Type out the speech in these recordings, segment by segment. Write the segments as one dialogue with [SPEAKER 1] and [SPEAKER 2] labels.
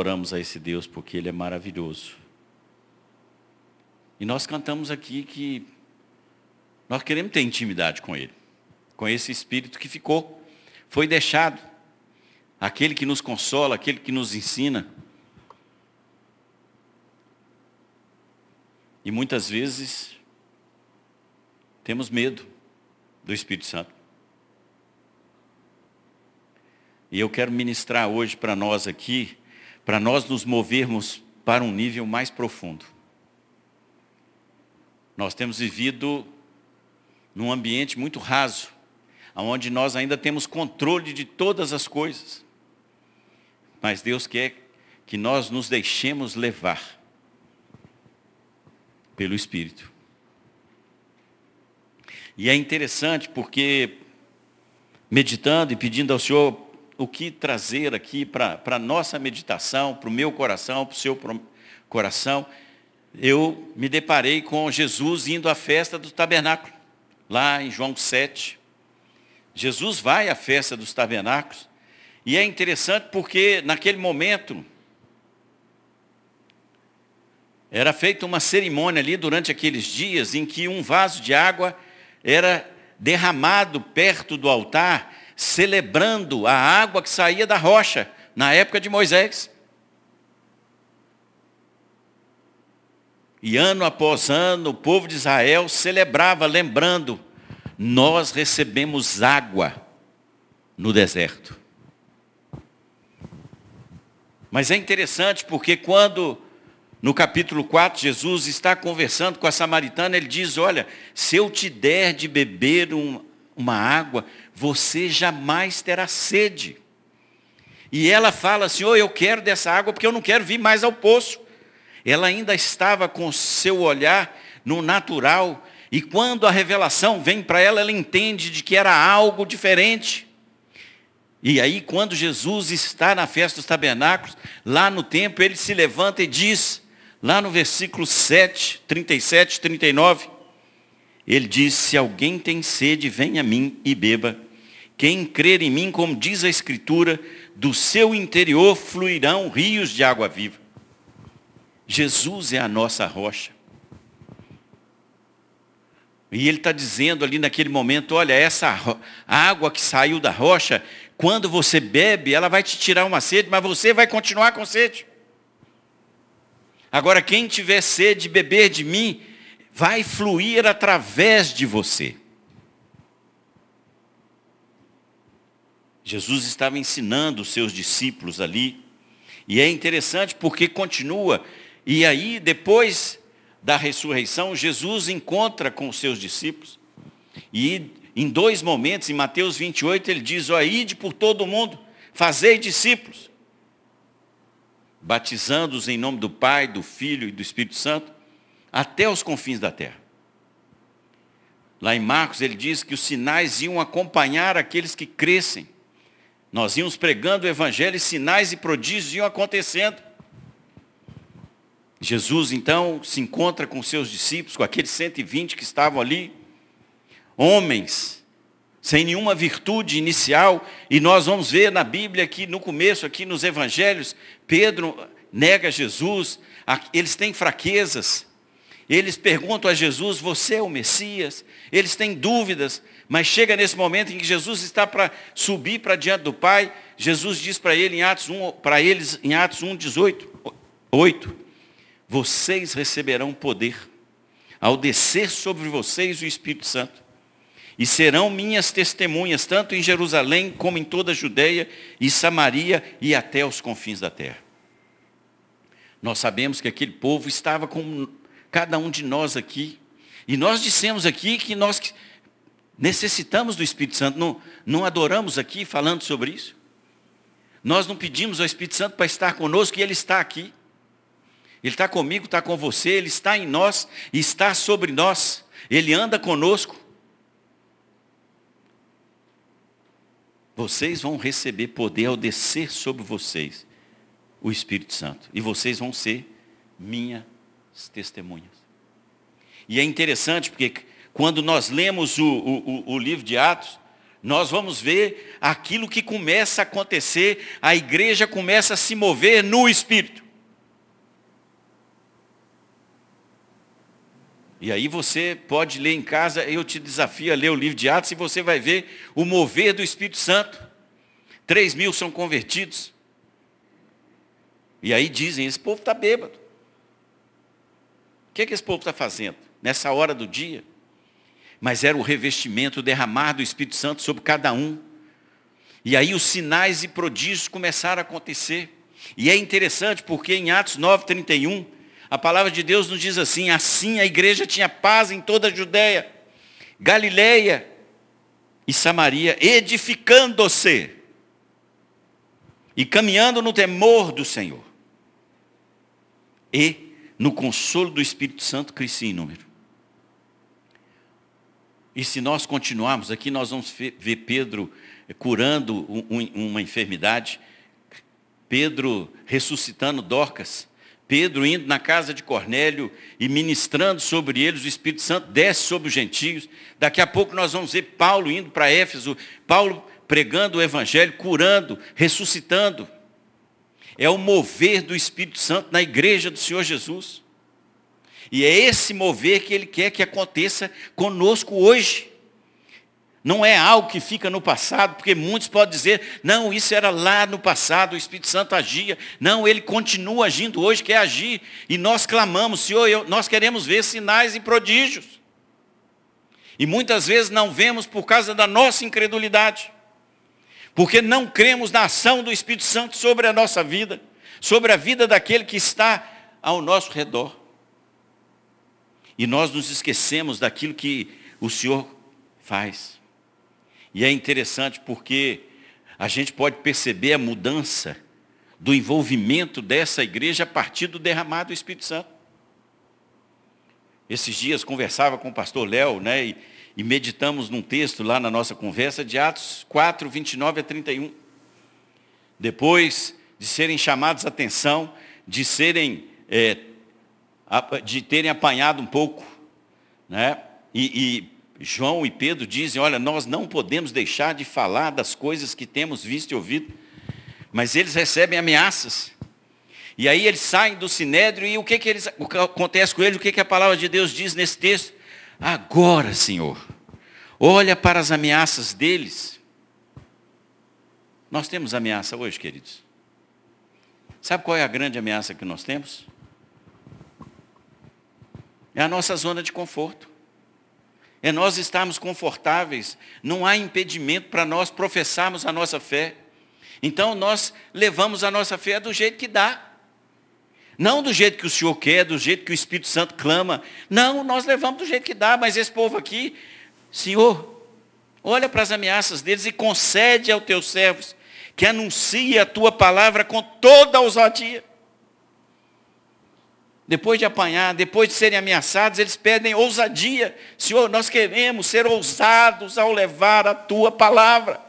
[SPEAKER 1] Oramos a esse Deus porque Ele é maravilhoso. E nós cantamos aqui que nós queremos ter intimidade com Ele, com esse Espírito que ficou, foi deixado, aquele que nos consola, aquele que nos ensina. E muitas vezes temos medo do Espírito Santo. E eu quero ministrar hoje para nós aqui, para nós nos movermos para um nível mais profundo. Nós temos vivido num ambiente muito raso, onde nós ainda temos controle de todas as coisas. Mas Deus quer que nós nos deixemos levar pelo Espírito. E é interessante porque, meditando e pedindo ao Senhor o que trazer aqui para a nossa meditação, para o meu coração, para o seu coração, eu me deparei com Jesus indo à festa do tabernáculo, lá em João 7. Jesus vai à festa dos tabernáculos, e é interessante porque naquele momento, era feita uma cerimônia ali durante aqueles dias em que um vaso de água era derramado perto do altar, celebrando a água que saía da rocha, na época de Moisés. E ano após ano, o povo de Israel celebrava, lembrando, nós recebemos água no deserto. Mas é interessante porque quando no capítulo 4, Jesus está conversando com a samaritana, ele diz, olha, se eu te der de beber um, uma água, você jamais terá sede. E ela fala, Senhor, eu quero dessa água porque eu não quero vir mais ao poço. Ela ainda estava com seu olhar no natural, e quando a revelação vem para ela, ela entende de que era algo diferente. E aí, quando Jesus está na festa dos tabernáculos, lá no templo, ele se levanta e diz: Lá no versículo 7, 37, 39, ele diz, se alguém tem sede, venha a mim e beba. Quem crer em mim, como diz a Escritura, do seu interior fluirão rios de água viva. Jesus é a nossa rocha. E ele está dizendo ali naquele momento, olha, essa água que saiu da rocha, quando você bebe, ela vai te tirar uma sede, mas você vai continuar com sede. Agora, quem tiver sede de beber de mim, vai fluir através de você. Jesus estava ensinando os seus discípulos ali, e é interessante porque continua, e aí depois da ressurreição, Jesus encontra com os seus discípulos, e em dois momentos, em Mateus 28, ele diz, ó, ide por todo o mundo, fazei discípulos batizando-os em nome do Pai, do Filho e do Espírito Santo, até os confins da terra. Lá em Marcos ele diz que os sinais iam acompanhar aqueles que crescem. Nós íamos pregando o Evangelho e sinais e prodígios iam acontecendo. Jesus então se encontra com seus discípulos, com aqueles 120 que estavam ali, homens sem nenhuma virtude inicial, e nós vamos ver na Bíblia que no começo, aqui nos evangelhos, Pedro nega Jesus, eles têm fraquezas, eles perguntam a Jesus, você é o Messias? Eles têm dúvidas, mas chega nesse momento em que Jesus está para subir para diante do Pai, Jesus diz para ele em Atos 1, para eles em Atos 1, 18, 8, vocês receberão poder ao descer sobre vocês o Espírito Santo e serão minhas testemunhas, tanto em Jerusalém como em toda a Judéia e Samaria e até os confins da terra. Nós sabemos que aquele povo estava com cada um de nós aqui. E nós dissemos aqui que nós necessitamos do Espírito Santo. Não, não adoramos aqui falando sobre isso. Nós não pedimos ao Espírito Santo para estar conosco e Ele está aqui. Ele está comigo, está com você, Ele está em nós está sobre nós. Ele anda conosco. Vocês vão receber poder ao descer sobre vocês o Espírito Santo. E vocês vão ser minhas testemunhas. E é interessante porque quando nós lemos o, o, o livro de Atos, nós vamos ver aquilo que começa a acontecer, a igreja começa a se mover no Espírito. E aí você pode ler em casa, eu te desafio a ler o livro de Atos e você vai ver o mover do Espírito Santo. Três mil são convertidos. E aí dizem, esse povo está bêbado. O que, é que esse povo está fazendo? Nessa hora do dia? Mas era o revestimento, o derramar do Espírito Santo sobre cada um. E aí os sinais e prodígios começaram a acontecer. E é interessante porque em Atos 9, 31, a palavra de Deus nos diz assim, assim a igreja tinha paz em toda a Judéia, Galileia e Samaria, edificando-se e caminhando no temor do Senhor. E no consolo do Espírito Santo crescia em número. E se nós continuarmos aqui, nós vamos ver Pedro curando uma enfermidade, Pedro ressuscitando Dorcas, Pedro indo na casa de Cornélio e ministrando sobre eles, o Espírito Santo desce sobre os gentios. Daqui a pouco nós vamos ver Paulo indo para Éfeso, Paulo pregando o Evangelho, curando, ressuscitando. É o mover do Espírito Santo na igreja do Senhor Jesus. E é esse mover que Ele quer que aconteça conosco hoje. Não é algo que fica no passado, porque muitos podem dizer, não, isso era lá no passado, o Espírito Santo agia. Não, ele continua agindo hoje, quer agir. E nós clamamos, Senhor, eu, nós queremos ver sinais e prodígios. E muitas vezes não vemos por causa da nossa incredulidade. Porque não cremos na ação do Espírito Santo sobre a nossa vida, sobre a vida daquele que está ao nosso redor. E nós nos esquecemos daquilo que o Senhor faz. E é interessante porque a gente pode perceber a mudança do envolvimento dessa igreja a partir do derramado do Espírito Santo. Esses dias conversava com o pastor Léo, né, e, e, meditamos num texto lá na nossa conversa de Atos 4, 29 a 31. Depois de serem chamados a atenção, de serem, é, de terem apanhado um pouco, né, e, e João e Pedro dizem, olha, nós não podemos deixar de falar das coisas que temos visto e ouvido. Mas eles recebem ameaças. E aí eles saem do sinédrio e o que, que, eles, acontece com eles? O que, que a palavra de Deus diz nesse texto? Agora, Senhor, olha para as ameaças deles. Nós temos ameaça hoje, queridos. Sabe qual é a grande ameaça que nós temos? É a nossa zona de conforto é nós estarmos confortáveis, não há impedimento para nós professarmos a nossa fé. Então nós levamos a nossa fé do jeito que dá. Não do jeito que o Senhor quer, do jeito que o Espírito Santo clama. Não, nós levamos do jeito que dá, mas esse povo aqui, Senhor, olha para as ameaças deles e concede aos teus servos que anuncie a tua palavra com toda a ousadia. Depois de apanhar, depois de serem ameaçados, eles pedem ousadia. Senhor, nós queremos ser ousados ao levar a tua palavra.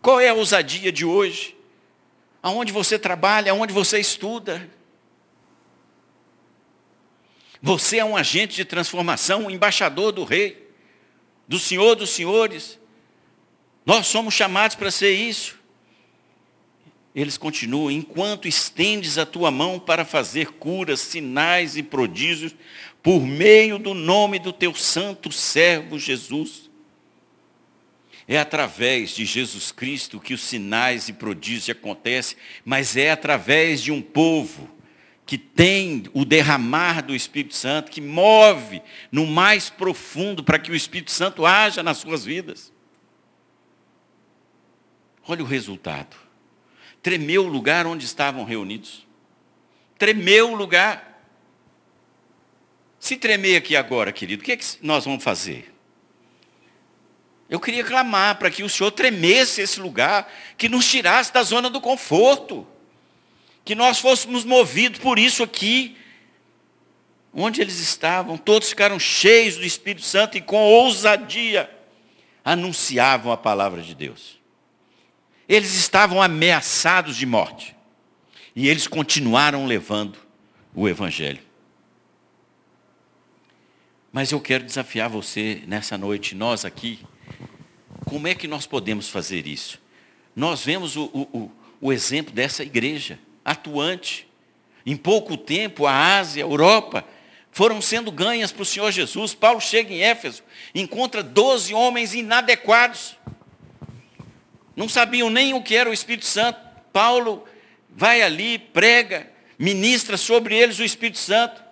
[SPEAKER 1] Qual é a ousadia de hoje? Aonde você trabalha, aonde você estuda? Você é um agente de transformação, um embaixador do rei, do Senhor dos senhores. Nós somos chamados para ser isso eles continuam, enquanto estendes a tua mão para fazer curas, sinais e prodígios, por meio do nome do teu santo servo Jesus. É através de Jesus Cristo que os sinais e prodígios acontecem, mas é através de um povo que tem o derramar do Espírito Santo, que move no mais profundo para que o Espírito Santo haja nas suas vidas. Olha o resultado. Tremeu o lugar onde estavam reunidos. Tremeu o lugar. Se tremer aqui agora, querido, o que, é que nós vamos fazer? Eu queria clamar para que o Senhor tremesse esse lugar, que nos tirasse da zona do conforto, que nós fôssemos movidos por isso aqui, onde eles estavam, todos ficaram cheios do Espírito Santo e com ousadia anunciavam a palavra de Deus. Eles estavam ameaçados de morte. E eles continuaram levando o Evangelho. Mas eu quero desafiar você nessa noite, nós aqui, como é que nós podemos fazer isso? Nós vemos o, o, o exemplo dessa igreja atuante. Em pouco tempo, a Ásia, a Europa, foram sendo ganhas para o Senhor Jesus. Paulo chega em Éfeso, encontra 12 homens inadequados. Não sabiam nem o que era o Espírito Santo. Paulo vai ali, prega, ministra sobre eles o Espírito Santo.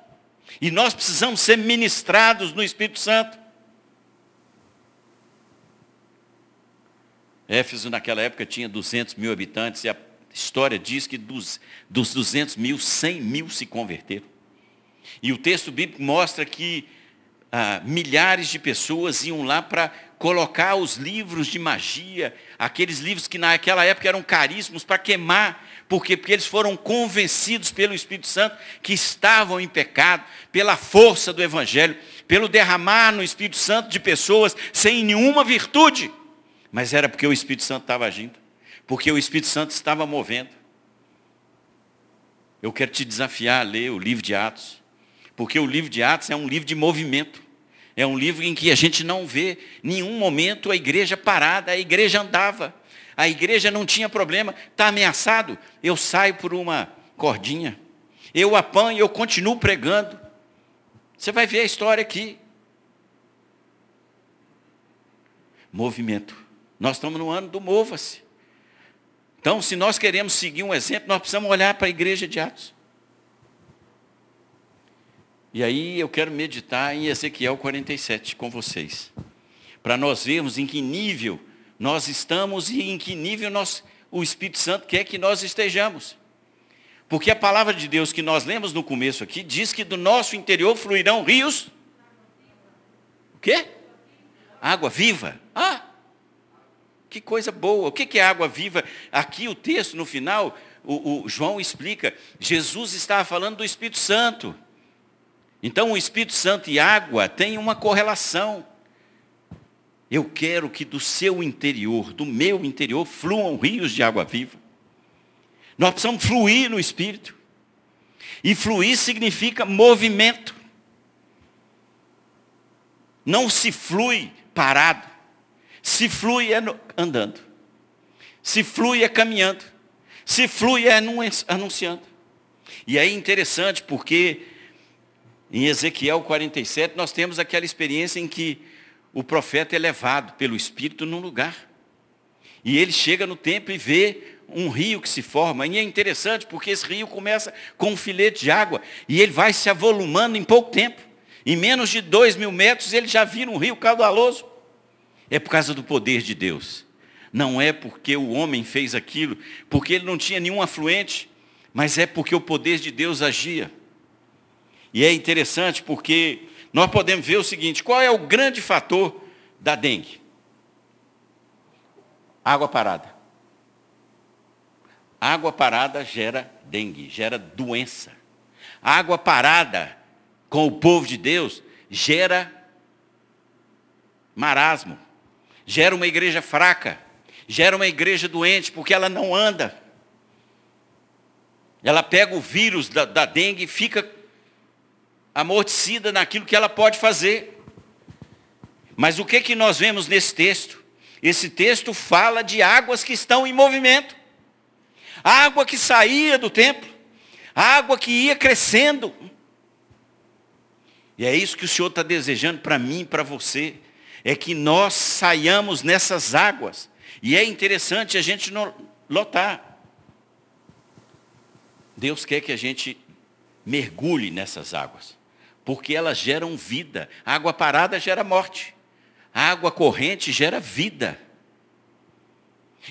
[SPEAKER 1] E nós precisamos ser ministrados no Espírito Santo. Éfeso naquela época tinha 200 mil habitantes e a história diz que dos, dos 200 mil, 100 mil se converteram. E o texto bíblico mostra que ah, milhares de pessoas iam lá para colocar os livros de magia, aqueles livros que naquela época eram caríssimos, para queimar, porque, porque eles foram convencidos pelo Espírito Santo que estavam em pecado, pela força do Evangelho, pelo derramar no Espírito Santo de pessoas sem nenhuma virtude. Mas era porque o Espírito Santo estava agindo, porque o Espírito Santo estava movendo. Eu quero te desafiar a ler o livro de Atos, porque o livro de Atos é um livro de movimento. É um livro em que a gente não vê nenhum momento a igreja parada, a igreja andava. A igreja não tinha problema, está ameaçado, eu saio por uma cordinha. Eu apanho, eu continuo pregando. Você vai ver a história aqui. Movimento. Nós estamos no ano do mova-se. Então, se nós queremos seguir um exemplo, nós precisamos olhar para a igreja de Atos. E aí eu quero meditar em Ezequiel 47 com vocês. Para nós vermos em que nível nós estamos e em que nível nós, o Espírito Santo quer que nós estejamos. Porque a palavra de Deus que nós lemos no começo aqui diz que do nosso interior fluirão rios. O quê? Água viva. Ah, que coisa boa. O que é água viva? Aqui o texto, no final, o, o João explica. Jesus estava falando do Espírito Santo. Então o Espírito Santo e água têm uma correlação. Eu quero que do seu interior, do meu interior, fluam rios de água viva. Nós precisamos fluir no Espírito. E fluir significa movimento. Não se flui parado. Se flui é andando. Se flui é caminhando. Se flui é anunciando. E aí é interessante porque em Ezequiel 47 nós temos aquela experiência em que o profeta é levado pelo Espírito num lugar. E ele chega no templo e vê um rio que se forma. E é interessante porque esse rio começa com um filete de água e ele vai se avolumando em pouco tempo. Em menos de dois mil metros ele já vira um rio caudaloso. É por causa do poder de Deus. Não é porque o homem fez aquilo, porque ele não tinha nenhum afluente, mas é porque o poder de Deus agia. E é interessante porque nós podemos ver o seguinte: qual é o grande fator da dengue? Água parada. Água parada gera dengue, gera doença. Água parada com o povo de Deus gera marasmo, gera uma igreja fraca, gera uma igreja doente, porque ela não anda. Ela pega o vírus da, da dengue e fica amortecida naquilo que ela pode fazer. Mas o que, que nós vemos nesse texto? Esse texto fala de águas que estão em movimento. Água que saía do templo. Água que ia crescendo. E é isso que o Senhor está desejando para mim e para você. É que nós saiamos nessas águas. E é interessante a gente lotar. Deus quer que a gente mergulhe nessas águas porque elas geram vida. Água parada gera morte. Água corrente gera vida.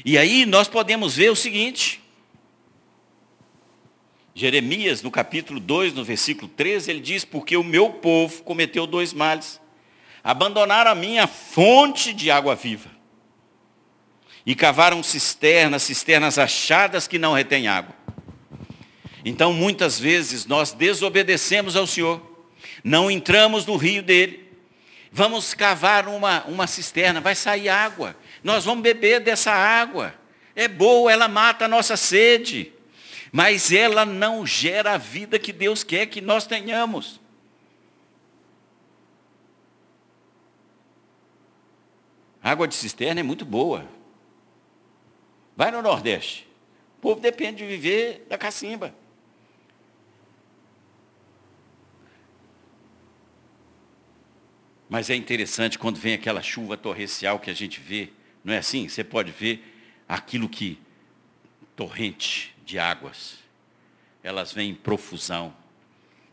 [SPEAKER 1] E aí nós podemos ver o seguinte. Jeremias, no capítulo 2, no versículo 13, ele diz, porque o meu povo cometeu dois males. Abandonaram a minha fonte de água viva. E cavaram cisternas, cisternas achadas que não retêm água. Então, muitas vezes, nós desobedecemos ao Senhor não entramos no rio dele. Vamos cavar uma, uma cisterna, vai sair água. Nós vamos beber dessa água. É boa, ela mata a nossa sede. Mas ela não gera a vida que Deus quer que nós tenhamos. Água de cisterna é muito boa. Vai no Nordeste. O povo depende de viver da cacimba. Mas é interessante quando vem aquela chuva torrencial que a gente vê, não é assim? Você pode ver aquilo que torrente de águas. Elas vêm em profusão.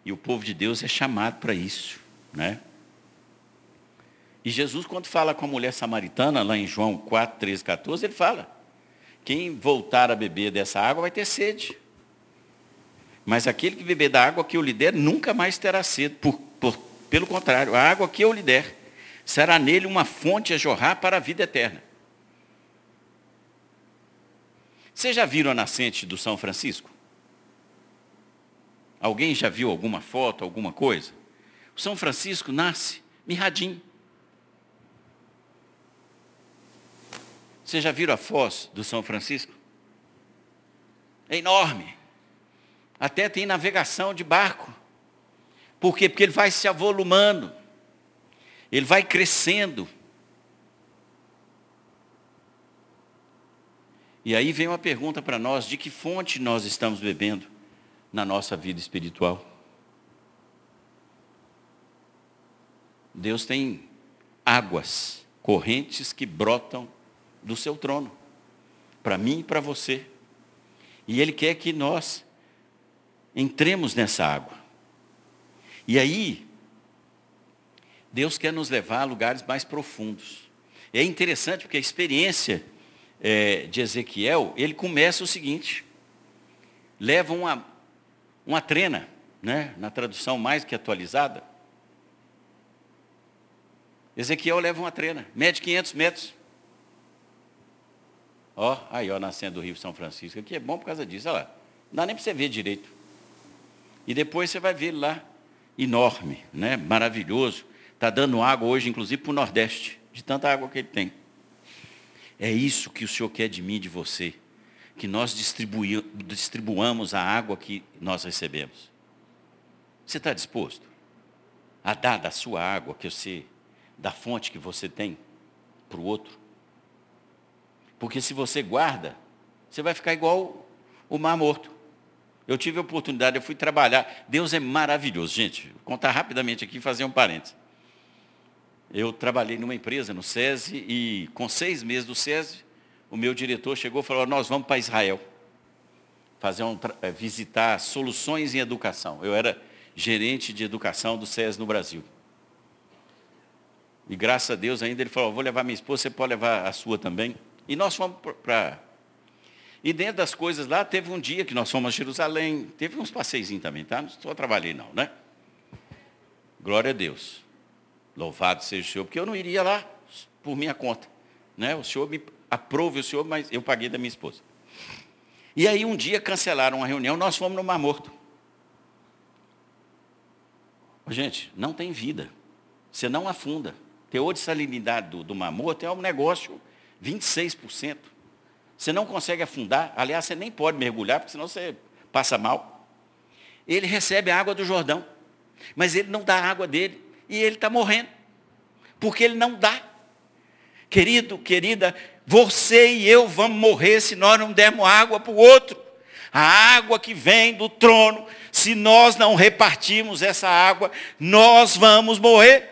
[SPEAKER 1] E o povo de Deus é chamado para isso, né? E Jesus, quando fala com a mulher samaritana, lá em João 4, 13, 14, ele fala: quem voltar a beber dessa água vai ter sede. Mas aquele que beber da água que eu lhe der, nunca mais terá sede. Por, por, pelo contrário, a água que eu lhe der, será nele uma fonte a jorrar para a vida eterna. Vocês já viram a nascente do São Francisco? Alguém já viu alguma foto, alguma coisa? O São Francisco nasce mirradinho. Vocês já viram a foz do São Francisco? É enorme. Até tem navegação de barco. Por quê? Porque ele vai se avolumando. Ele vai crescendo. E aí vem uma pergunta para nós, de que fonte nós estamos bebendo na nossa vida espiritual? Deus tem águas correntes que brotam do seu trono, para mim e para você. E Ele quer que nós entremos nessa água. E aí, Deus quer nos levar a lugares mais profundos. E é interessante porque a experiência é, de Ezequiel, ele começa o seguinte, leva uma, uma trena, né, na tradução mais que atualizada, Ezequiel leva uma trena, mede 500 metros. Ó, aí, ó, nascendo do Rio São Francisco. Aqui é bom por causa disso, olha lá. Não dá nem para você ver direito. E depois você vai ver lá, enorme, né? maravilhoso. Está dando água hoje, inclusive, para o Nordeste, de tanta água que ele tem. É isso que o Senhor quer de mim e de você. Que nós distribuamos a água que nós recebemos. Você está disposto a dar da sua água que você, da fonte que você tem, para o outro? Porque se você guarda, você vai ficar igual o mar morto. Eu tive a oportunidade, eu fui trabalhar. Deus é maravilhoso, gente. Vou contar rapidamente aqui e fazer um parênteses. Eu trabalhei numa empresa no SESI e com seis meses do SESI, o meu diretor chegou e falou, nós vamos para Israel. Fazer um, eh, visitar soluções em educação. Eu era gerente de educação do SESI no Brasil. E graças a Deus ainda ele falou, vou levar minha esposa, você pode levar a sua também. E nós fomos para. E dentro das coisas lá, teve um dia que nós fomos a Jerusalém, teve uns passeizinhos também, tá? Não só trabalhei não, né? Glória a Deus. Louvado seja o Senhor, porque eu não iria lá por minha conta. Né? O Senhor me aprove o Senhor, mas eu paguei da minha esposa. E aí um dia cancelaram uma reunião, nós fomos no Mar Morto. Gente, não tem vida. Você não afunda. Teor de salinidade do, do Mar Morto é um negócio 26%. Você não consegue afundar, aliás, você nem pode mergulhar, porque senão você passa mal. Ele recebe a água do Jordão, mas ele não dá a água dele, e ele está morrendo, porque ele não dá. Querido, querida, você e eu vamos morrer se nós não dermos água para o outro. A água que vem do trono, se nós não repartirmos essa água, nós vamos morrer.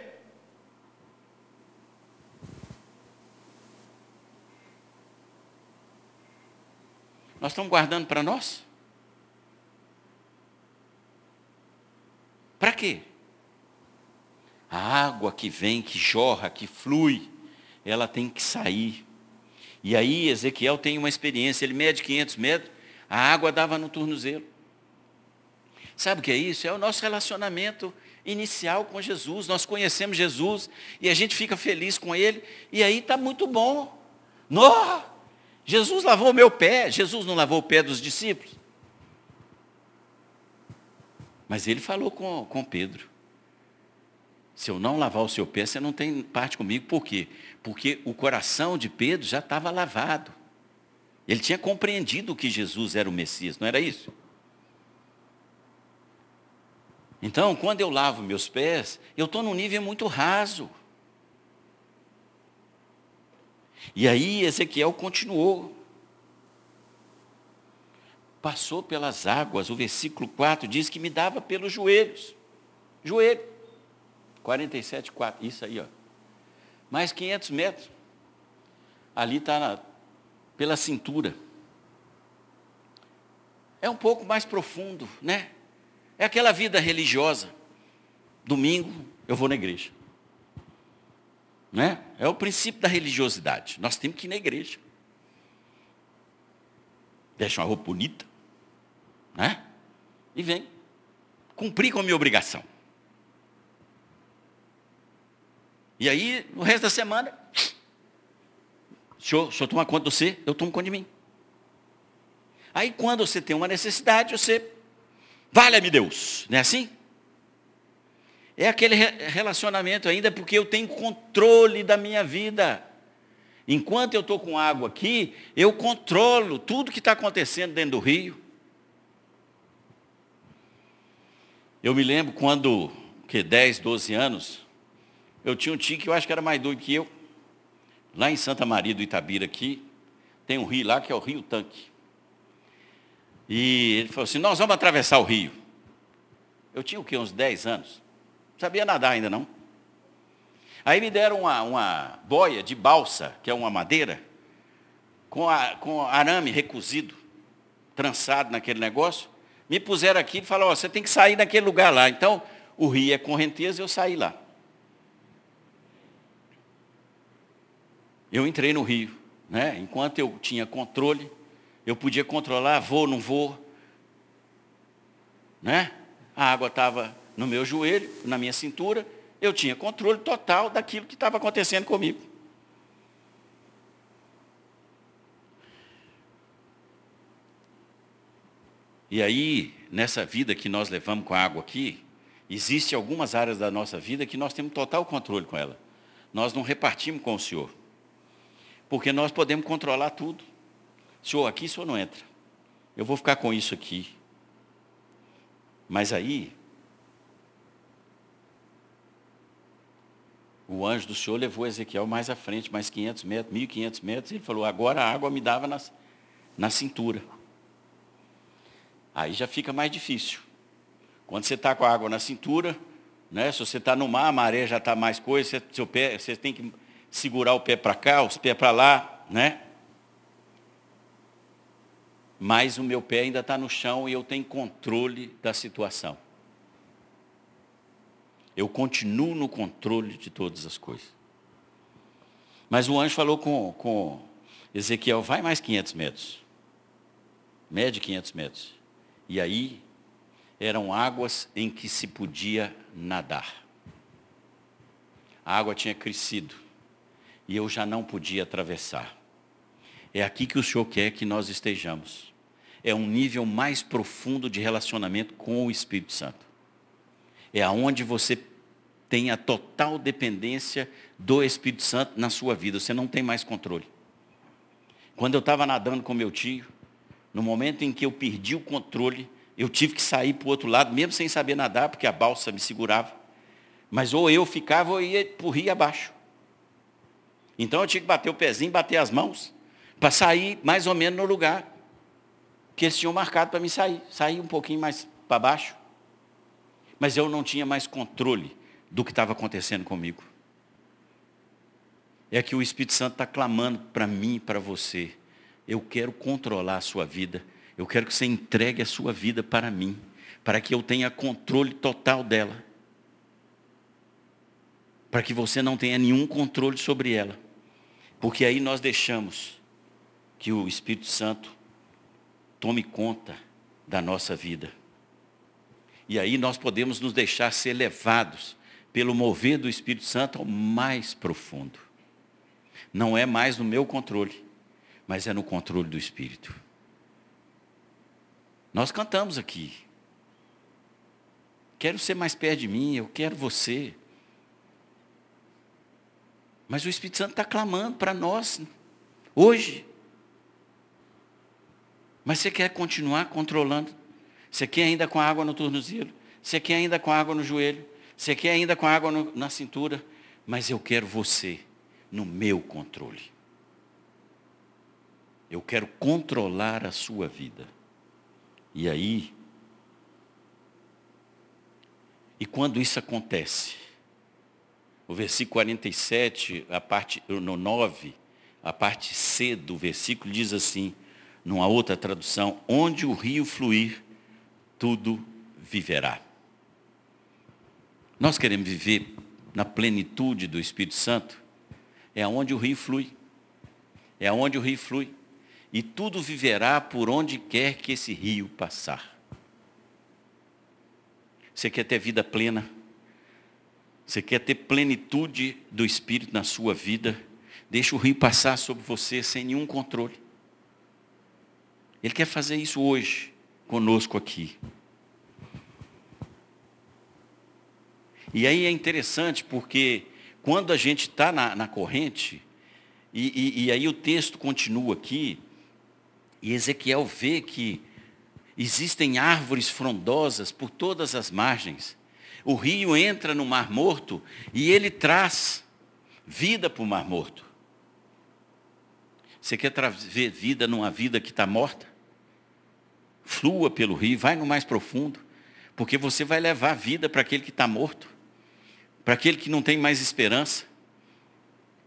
[SPEAKER 1] Nós estamos guardando para nós? Para quê? A água que vem, que jorra, que flui, ela tem que sair. E aí Ezequiel tem uma experiência, ele mede 500 metros, a água dava no tornozelo. Sabe o que é isso? É o nosso relacionamento inicial com Jesus. Nós conhecemos Jesus e a gente fica feliz com Ele, e aí está muito bom. Nossa! Jesus lavou o meu pé, Jesus não lavou o pé dos discípulos. Mas ele falou com, com Pedro. Se eu não lavar o seu pé, você não tem parte comigo. Por quê? Porque o coração de Pedro já estava lavado. Ele tinha compreendido que Jesus era o Messias, não era isso? Então, quando eu lavo meus pés, eu estou num nível muito raso. E aí Ezequiel continuou. Passou pelas águas, o versículo 4 diz que me dava pelos joelhos. Joelho. 47, 4. Isso aí, ó. Mais 500 metros. Ali está pela cintura. É um pouco mais profundo, né? É aquela vida religiosa. Domingo eu vou na igreja. Né? É o princípio da religiosidade. Nós temos que ir na igreja. Deixa uma roupa bonita. Né? E vem. Cumprir com a minha obrigação. E aí, no resto da semana, o o senhor toma conta de você, eu tomo conta de mim. Aí quando você tem uma necessidade, você, valha-me Deus, não é assim? É aquele relacionamento ainda porque eu tenho controle da minha vida. Enquanto eu estou com água aqui, eu controlo tudo que está acontecendo dentro do rio. Eu me lembro quando, que 10, 12 anos, eu tinha um tio que eu acho que era mais doido que eu. Lá em Santa Maria do Itabira aqui, tem um rio lá que é o Rio Tanque. E ele falou assim, nós vamos atravessar o rio. Eu tinha o quê? Uns 10 anos. Sabia nadar ainda não. Aí me deram uma, uma boia de balsa, que é uma madeira, com, a, com arame recozido, trançado naquele negócio. Me puseram aqui e falaram, oh, você tem que sair daquele lugar lá. Então, o rio é correnteza, eu saí lá. Eu entrei no rio. Né? Enquanto eu tinha controle, eu podia controlar, vou, não vou. Né? A água estava no meu joelho, na minha cintura, eu tinha controle total daquilo que estava acontecendo comigo. E aí, nessa vida que nós levamos com a água aqui, existem algumas áreas da nossa vida que nós temos total controle com ela. Nós não repartimos com o Senhor. Porque nós podemos controlar tudo. Senhor, aqui o senhor não entra. Eu vou ficar com isso aqui. Mas aí, o anjo do Senhor levou Ezequiel mais à frente, mais 500 metros, 1.500 metros, e ele falou, agora a água me dava na, na cintura. Aí já fica mais difícil. Quando você está com a água na cintura, né, se você está no mar, a maré já está mais coisa, você, seu pé, você tem que segurar o pé para cá, os pés para lá, né? mas o meu pé ainda está no chão e eu tenho controle da situação. Eu continuo no controle de todas as coisas. Mas o anjo falou com, com Ezequiel, vai mais 500 metros. Mede 500 metros. E aí, eram águas em que se podia nadar. A água tinha crescido. E eu já não podia atravessar. É aqui que o Senhor quer que nós estejamos é um nível mais profundo de relacionamento com o Espírito Santo. É aonde você tem a total dependência do Espírito Santo na sua vida. Você não tem mais controle. Quando eu estava nadando com meu tio, no momento em que eu perdi o controle, eu tive que sair para o outro lado, mesmo sem saber nadar, porque a balsa me segurava. Mas ou eu ficava ou ia o rio abaixo. Então eu tinha que bater o pezinho, bater as mãos, para sair mais ou menos no lugar que eles tinham marcado para mim sair. Sair um pouquinho mais para baixo. Mas eu não tinha mais controle do que estava acontecendo comigo. É que o Espírito Santo está clamando para mim e para você. Eu quero controlar a sua vida. Eu quero que você entregue a sua vida para mim. Para que eu tenha controle total dela. Para que você não tenha nenhum controle sobre ela. Porque aí nós deixamos que o Espírito Santo tome conta da nossa vida. E aí nós podemos nos deixar ser levados pelo mover do Espírito Santo ao mais profundo. Não é mais no meu controle, mas é no controle do Espírito. Nós cantamos aqui. Quero ser mais perto de mim, eu quero você. Mas o Espírito Santo está clamando para nós, hoje. Mas você quer continuar controlando? Você quer ainda com água no tornozelo? Você quer ainda com água no joelho? Você quer ainda com água no, na cintura? Mas eu quero você no meu controle. Eu quero controlar a sua vida. E aí, e quando isso acontece, o versículo 47, a parte, no 9, a parte C do versículo diz assim, numa outra tradução, onde o rio fluir, tudo viverá. Nós queremos viver na plenitude do Espírito Santo, é onde o rio flui. É onde o rio flui. E tudo viverá por onde quer que esse rio passar. Você quer ter vida plena? Você quer ter plenitude do Espírito na sua vida? Deixa o rio passar sobre você sem nenhum controle. Ele quer fazer isso hoje, conosco aqui. E aí é interessante porque quando a gente está na, na, corrente, e, e, e aí o texto continua aqui, e Ezequiel vê que existem árvores frondosas por todas as margens. O rio entra no Mar Morto e ele traz vida para o Mar Morto. Você quer trazer vida numa vida que está morta? Flua pelo rio, vai no mais profundo, porque você vai levar vida para aquele que está morto para aquele que não tem mais esperança.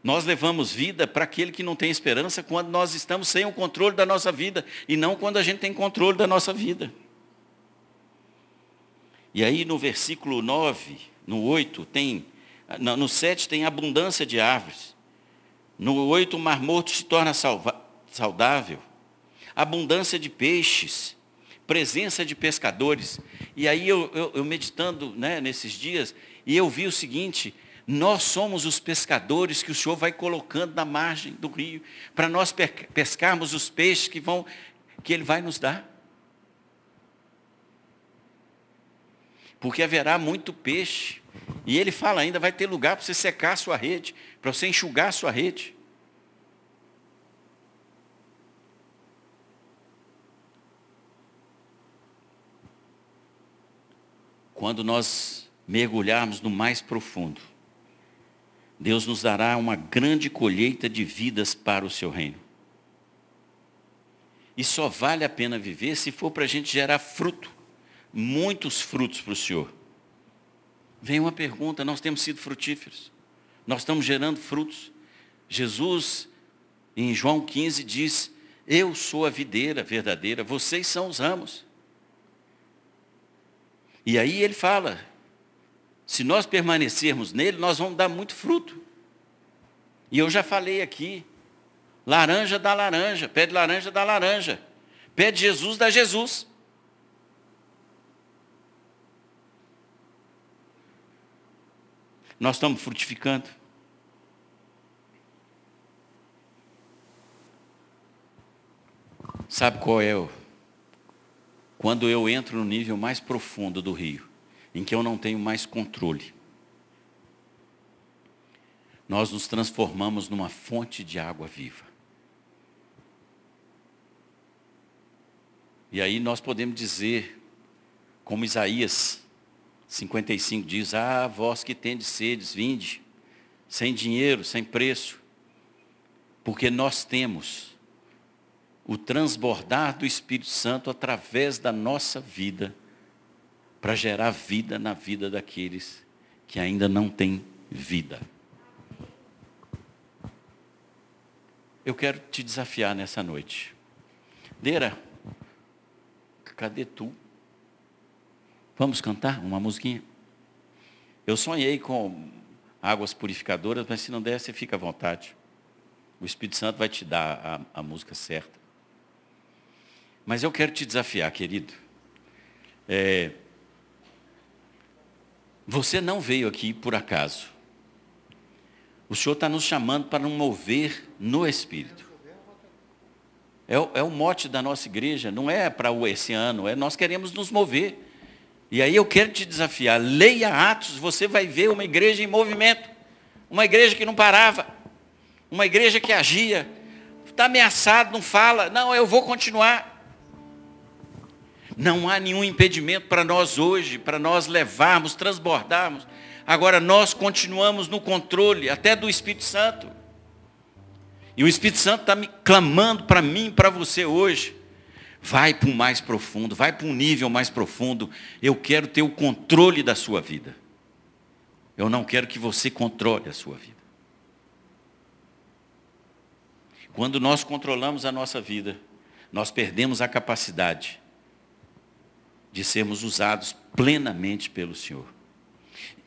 [SPEAKER 1] Nós levamos vida para aquele que não tem esperança quando nós estamos sem o controle da nossa vida e não quando a gente tem controle da nossa vida. E aí no versículo 9, no 8, tem, no 7 tem abundância de árvores. No 8 o mar morto se torna saudável. Abundância de peixes, presença de pescadores. E aí eu, eu, eu meditando né, nesses dias, e eu vi o seguinte, nós somos os pescadores que o Senhor vai colocando na margem do rio, para nós pescarmos os peixes que, vão, que Ele vai nos dar. Porque haverá muito peixe. E ele fala ainda, vai ter lugar para você secar a sua rede, para você enxugar a sua rede. Quando nós mergulharmos no mais profundo, Deus nos dará uma grande colheita de vidas para o seu reino. E só vale a pena viver se for para a gente gerar fruto, muitos frutos para o Senhor. Vem uma pergunta, nós temos sido frutíferos, nós estamos gerando frutos. Jesus, em João 15, diz, eu sou a videira verdadeira, vocês são os ramos. E aí ele fala, se nós permanecermos nele, nós vamos dar muito fruto. E eu já falei aqui, laranja dá laranja, pé de laranja dá laranja, pé de Jesus dá Jesus. Nós estamos frutificando. Sabe qual é o? Quando eu entro no nível mais profundo do rio em que eu não tenho mais controle. Nós nos transformamos numa fonte de água viva. E aí nós podemos dizer, como Isaías 55 diz: Ah, vós que tendes sedes, vinde, sem dinheiro, sem preço, porque nós temos o transbordar do Espírito Santo através da nossa vida para gerar vida na vida daqueles que ainda não têm vida. Eu quero te desafiar nessa noite. Deira, cadê tu? Vamos cantar uma musiquinha? Eu sonhei com águas purificadoras, mas se não der, você fica à vontade. O Espírito Santo vai te dar a, a música certa. Mas eu quero te desafiar, querido. É, você não veio aqui por acaso. O Senhor está nos chamando para um mover no Espírito. É, é o mote da nossa igreja, não é para esse ano, é nós queremos nos mover. E aí eu quero te desafiar, leia Atos, você vai ver uma igreja em movimento. Uma igreja que não parava, uma igreja que agia, está ameaçado, não fala, não, eu vou continuar. Não há nenhum impedimento para nós hoje, para nós levarmos, transbordarmos. Agora nós continuamos no controle, até do Espírito Santo. E o Espírito Santo está me clamando para mim para você hoje. Vai para o mais profundo, vai para um nível mais profundo. Eu quero ter o controle da sua vida. Eu não quero que você controle a sua vida. Quando nós controlamos a nossa vida, nós perdemos a capacidade de sermos usados plenamente pelo Senhor.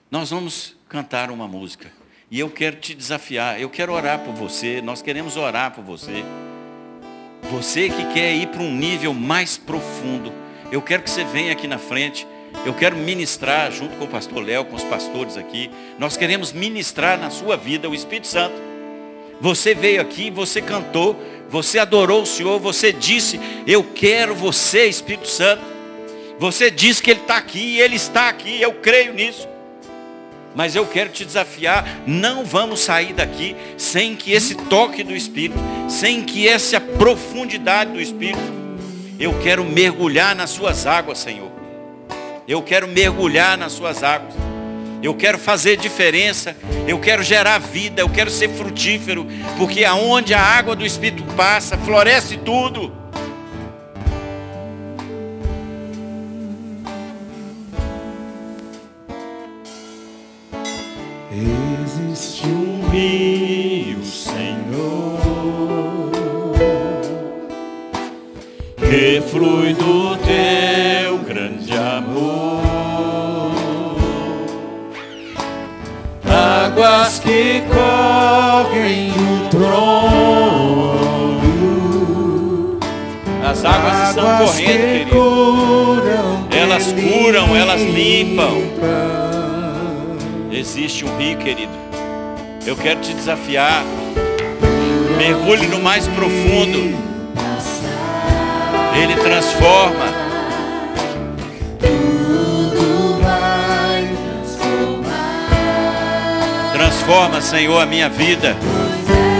[SPEAKER 1] Nós vamos cantar uma música. E eu quero te desafiar, eu quero orar por você, nós queremos orar por você. Você que quer ir para um nível mais profundo, eu quero que você venha aqui na frente. Eu quero ministrar junto com o pastor Léo, com os pastores aqui. Nós queremos ministrar na sua vida o Espírito Santo. Você veio aqui, você cantou, você adorou o Senhor, você disse, eu quero você, Espírito Santo. Você disse que Ele está aqui, Ele está aqui, eu creio nisso. Mas eu quero te desafiar, não vamos sair daqui sem que esse toque do Espírito, sem que essa profundidade do Espírito, eu quero mergulhar nas suas águas, Senhor. Eu quero mergulhar nas suas águas. Eu quero fazer diferença, eu quero gerar vida, eu quero ser frutífero, porque aonde a água do Espírito passa, floresce tudo.
[SPEAKER 2] Um rio, Senhor, que flui do teu grande amor. Águas que correm no trono.
[SPEAKER 1] As águas estão correndo,
[SPEAKER 2] que
[SPEAKER 1] querido. Elas curam, elas limpam. Existe um rio, querido. Eu quero te desafiar. Mergulhe no mais profundo. Ele transforma. Transforma, Senhor, a minha vida.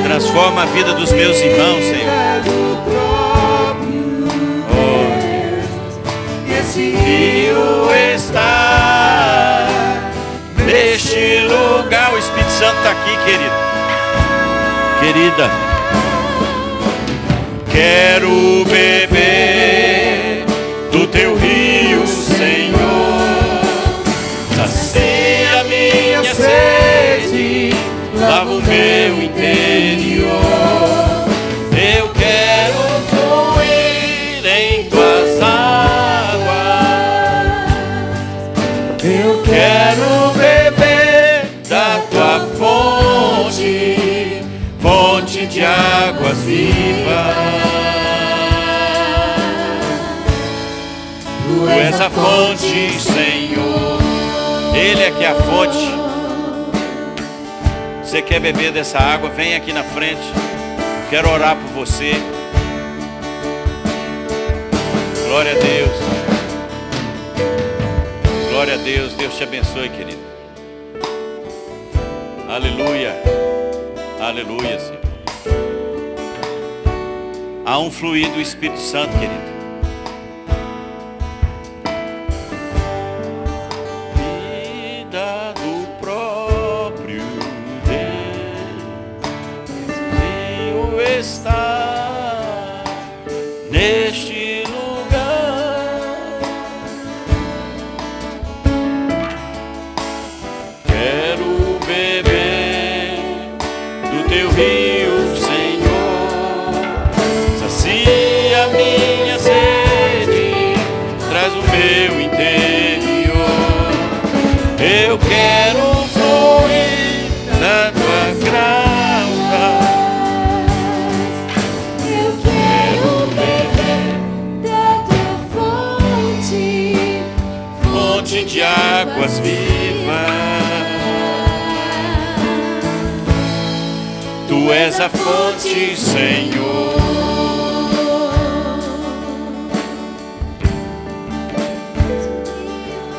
[SPEAKER 1] Transforma a vida dos meus irmãos, Senhor.
[SPEAKER 2] Esse
[SPEAKER 1] Rio está Santo está aqui, querido. Querida. Quero beber do teu rio, águas vivas. Tu és a fonte, Senhor. Ele é que é a fonte. Você quer beber dessa água? Vem aqui na frente. Quero orar por você. Glória a Deus. Glória a Deus. Deus te abençoe, querido. Aleluia. Aleluia, Senhor. Há um fluir do Espírito Santo, querido. Senhor.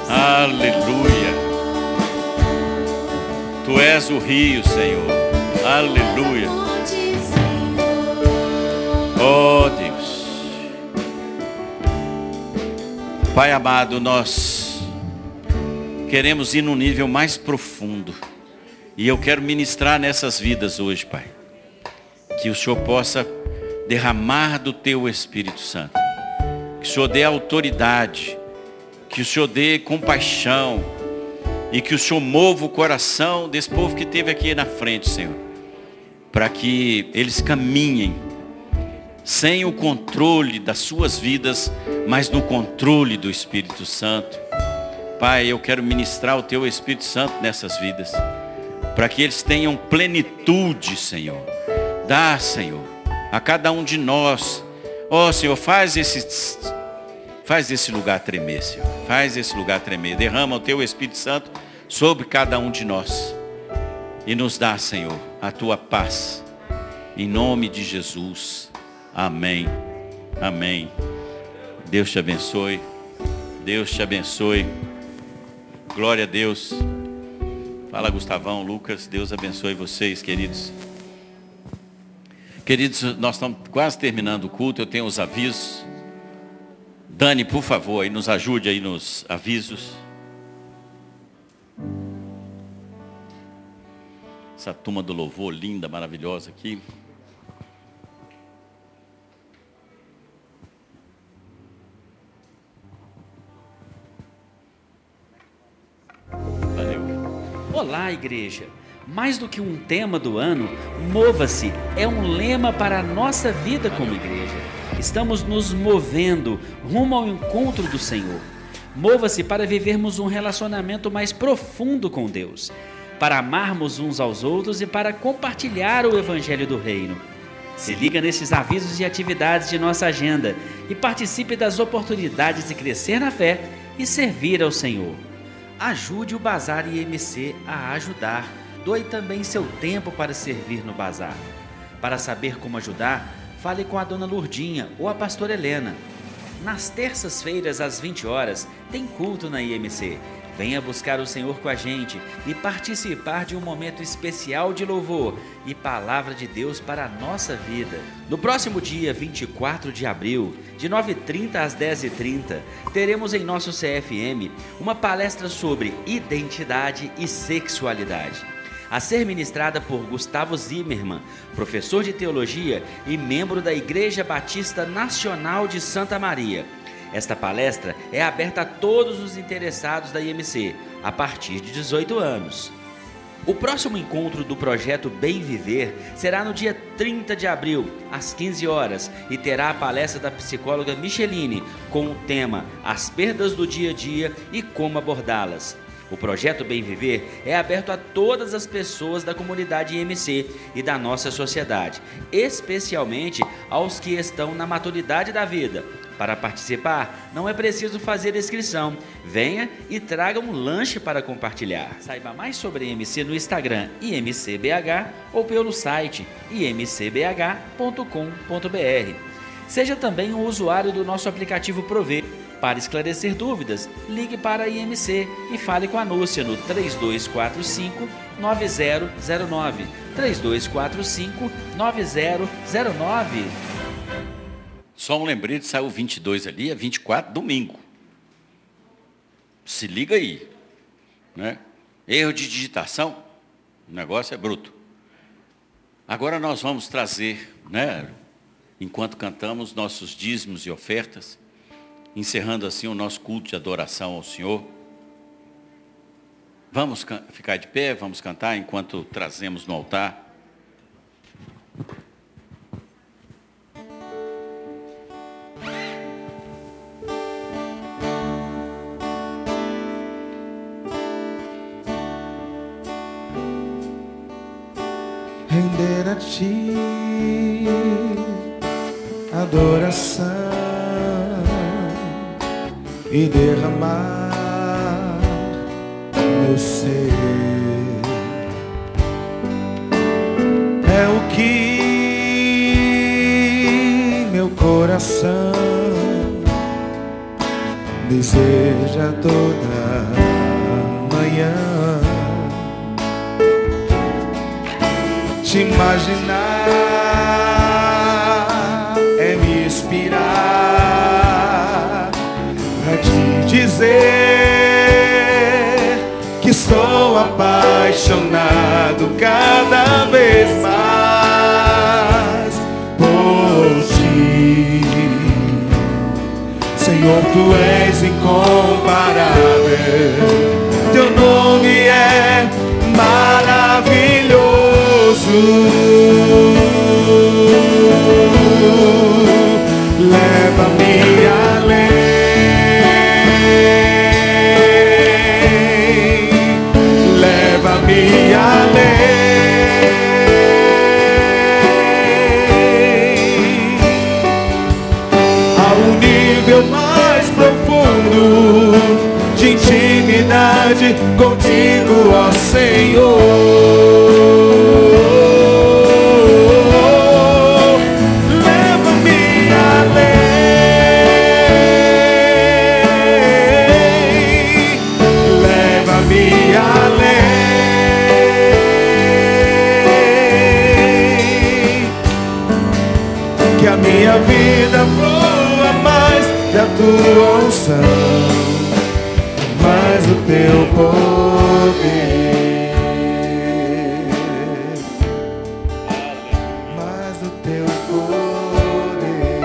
[SPEAKER 1] Aleluia. Tu és o rio, Senhor. Aleluia. Oh Deus. Pai amado, nós queremos ir num nível mais profundo. E eu quero ministrar nessas vidas hoje, Pai. Que o Senhor possa derramar do teu Espírito Santo. Que o Senhor dê autoridade, que o Senhor dê compaixão e que o Senhor mova o coração desse povo que esteve aqui na frente, Senhor, para que eles caminhem sem o controle das suas vidas, mas no controle do Espírito Santo. Pai, eu quero ministrar o teu Espírito Santo nessas vidas, para que eles tenham plenitude, Senhor. Dá, Senhor, a cada um de nós. Ó, oh, Senhor, faz esse faz esse lugar tremer, Senhor. Faz esse lugar tremer. Derrama o teu Espírito Santo sobre cada um de nós. E nos dá, Senhor, a tua paz. Em nome de Jesus. Amém. Amém. Deus te abençoe. Deus te abençoe. Glória a Deus. Fala Gustavão, Lucas, Deus abençoe vocês, queridos. Queridos, nós estamos quase terminando o culto, eu tenho os avisos. Dani, por favor, aí nos ajude aí nos avisos. Essa turma do louvor linda, maravilhosa aqui. Valeu.
[SPEAKER 3] Olá, igreja! Mais do que um tema do ano, Mova-se é um lema para a nossa vida como igreja. Estamos nos movendo rumo ao encontro do Senhor. Mova-se para vivermos um relacionamento mais profundo com Deus, para amarmos uns aos outros e para compartilhar o Evangelho do Reino. Se liga nesses avisos e atividades de nossa agenda e participe das oportunidades de crescer na fé e servir ao Senhor. Ajude o Bazar IMC a ajudar. Doe também seu tempo para servir no bazar. Para saber como ajudar, fale com a dona Lurdinha ou a pastora Helena. Nas terças-feiras, às 20 horas, tem culto na IMC. Venha buscar o Senhor com a gente e participar de um momento especial de louvor e palavra de Deus para a nossa vida. No próximo dia 24 de abril, de 9h30 às 10h30, teremos em nosso CFM uma palestra sobre identidade e sexualidade a ser ministrada por Gustavo Zimmermann, professor de teologia e membro da Igreja Batista Nacional de Santa Maria. Esta palestra é aberta a todos os interessados da IMC, a partir de 18 anos. O próximo encontro do projeto Bem Viver será no dia 30 de abril, às 15 horas, e terá a palestra da psicóloga Micheline com o tema As perdas do dia a dia e como abordá-las. O projeto Bem Viver é aberto a todas as pessoas da comunidade IMC e da nossa sociedade, especialmente aos que estão na maturidade da vida. Para participar, não é preciso fazer inscrição. Venha e traga um lanche para compartilhar. Saiba mais sobre IMC no Instagram IMCBH ou pelo site imcbh.com.br. Seja também um usuário do nosso aplicativo Prover. Para esclarecer dúvidas, ligue para a IMC e fale com a Núcia no 3245 9009. 3245 9009.
[SPEAKER 1] Só um lembrete, saiu 22 ali, é 24, domingo. Se liga aí. Né? Erro de digitação, o negócio é bruto. Agora nós vamos trazer, né, enquanto cantamos, nossos dízimos e ofertas encerrando assim o nosso culto de adoração ao Senhor. Vamos ficar de pé, vamos cantar enquanto trazemos no altar.
[SPEAKER 2] render a ti adoração e derramar meu ser. É o que meu coração deseja toda manhã. Te imaginar dizer que estou apaixonado cada vez mais por ti. Senhor, tu és incomparável, teu nome é maravilhoso. Leva-me além. Leva-me além a um nível mais profundo de intimidade contigo, ó Senhor. Tua unção, mais do teu poder, mais do teu poder,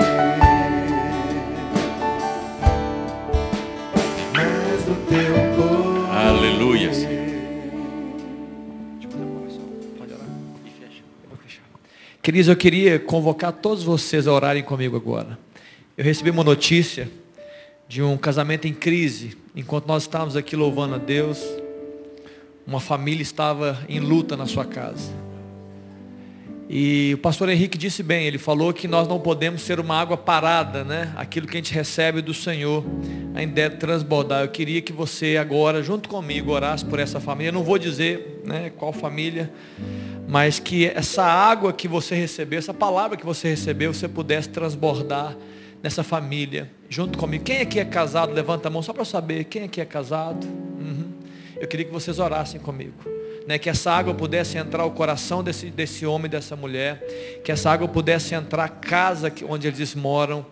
[SPEAKER 2] mais do teu poder.
[SPEAKER 1] Aleluia.
[SPEAKER 4] Queridos, eu queria convocar todos vocês a orarem comigo agora. Eu recebi uma notícia de um casamento em crise. Enquanto nós estávamos aqui louvando a Deus, uma família estava em luta na sua casa. E o pastor Henrique disse bem, ele falou que nós não podemos ser uma água parada, né? Aquilo que a gente recebe do Senhor ainda deve transbordar. Eu queria que você agora, junto comigo, orasse por essa família. Eu não vou dizer né, qual família, mas que essa água que você recebeu, essa palavra que você recebeu, você pudesse transbordar nessa família, junto comigo. Quem aqui é casado? Levanta a mão só para saber. Quem aqui é casado? Uhum. Eu queria que vocês orassem comigo. Né, que essa água pudesse entrar o coração desse, desse homem, dessa mulher, que essa água pudesse entrar a casa que, onde eles moram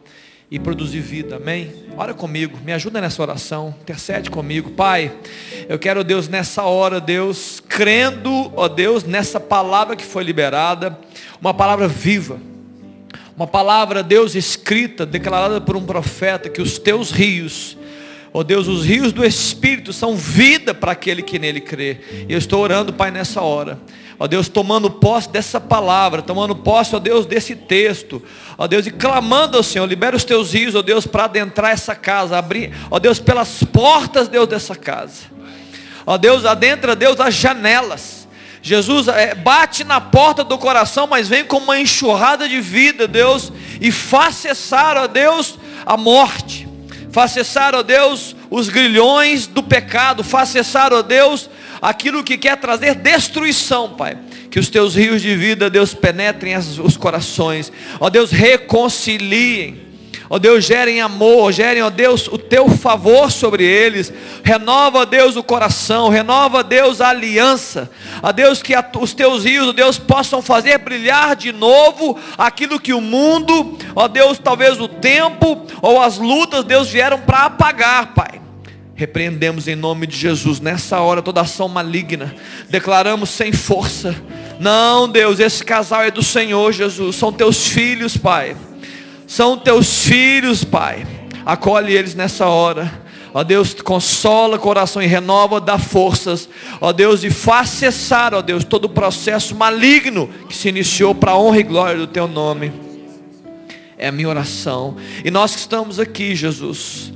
[SPEAKER 4] e produzir vida, amém? Ora comigo, me ajuda nessa oração, intercede comigo, Pai, eu quero, Deus, nessa hora, Deus, crendo, ó Deus, nessa palavra que foi liberada, uma palavra viva, uma palavra, Deus, escrita, declarada por um profeta, que os teus rios, ó Deus, os rios do Espírito são vida para aquele que nele crê. E eu estou orando, Pai, nessa hora. Ó Deus, tomando posse dessa palavra, tomando posse, ó Deus, desse texto. Ó Deus, e clamando ao Senhor, libera os teus rios, ó Deus, para adentrar essa casa, abrir, ó Deus, pelas portas, Deus, dessa casa. Ó Deus, adentra, Deus, as janelas. Jesus é, bate na porta do coração, mas vem com uma enxurrada de vida, Deus, e faz cessar, ó Deus, a morte. Faz cessar, ó Deus, os grilhões do pecado. Faz cessar, ó Deus, aquilo que quer trazer destruição, Pai. Que os teus rios de vida, Deus, penetrem os corações. Ó Deus, reconciliem. Ó Deus, gerem amor, gerem, ó Deus, o teu favor sobre eles. Renova, ó Deus, o coração, renova, ó Deus, a aliança. Ó Deus, que os teus rios, ó Deus, possam fazer brilhar de novo aquilo que o mundo, ó Deus, talvez o tempo ou as lutas, Deus, vieram para apagar, Pai. Repreendemos em nome de Jesus nessa hora toda ação maligna. Declaramos sem força. Não, Deus, esse casal é do Senhor, Jesus. São teus filhos, Pai. São teus filhos, Pai. Acolhe eles nessa hora. Ó Deus, consola o coração e renova, dá forças. Ó Deus, e faz cessar, ó Deus, todo o processo maligno que se iniciou para a honra e glória do teu nome. É a minha oração. E nós que estamos aqui, Jesus,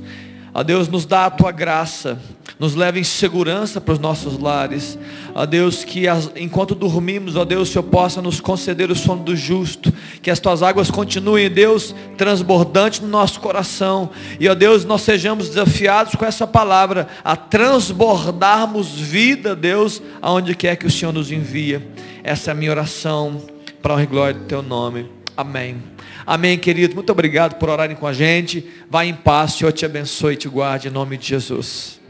[SPEAKER 4] ó Deus, nos dá a tua graça, nos leva em segurança para os nossos lares. Ó Deus, que as- enquanto dormimos, ó Deus, o Senhor possa nos conceder o sono do justo, que as tuas águas continuem, Deus, transbordantes no nosso coração. E ó Deus, nós sejamos desafiados com essa palavra a transbordarmos vida, Deus, aonde quer que o Senhor nos envia. Essa é a minha oração para a glória do teu nome. Amém. Amém, querido. Muito obrigado por orarem com a gente. Vá em paz. Senhor te abençoe e te guarde em nome de Jesus.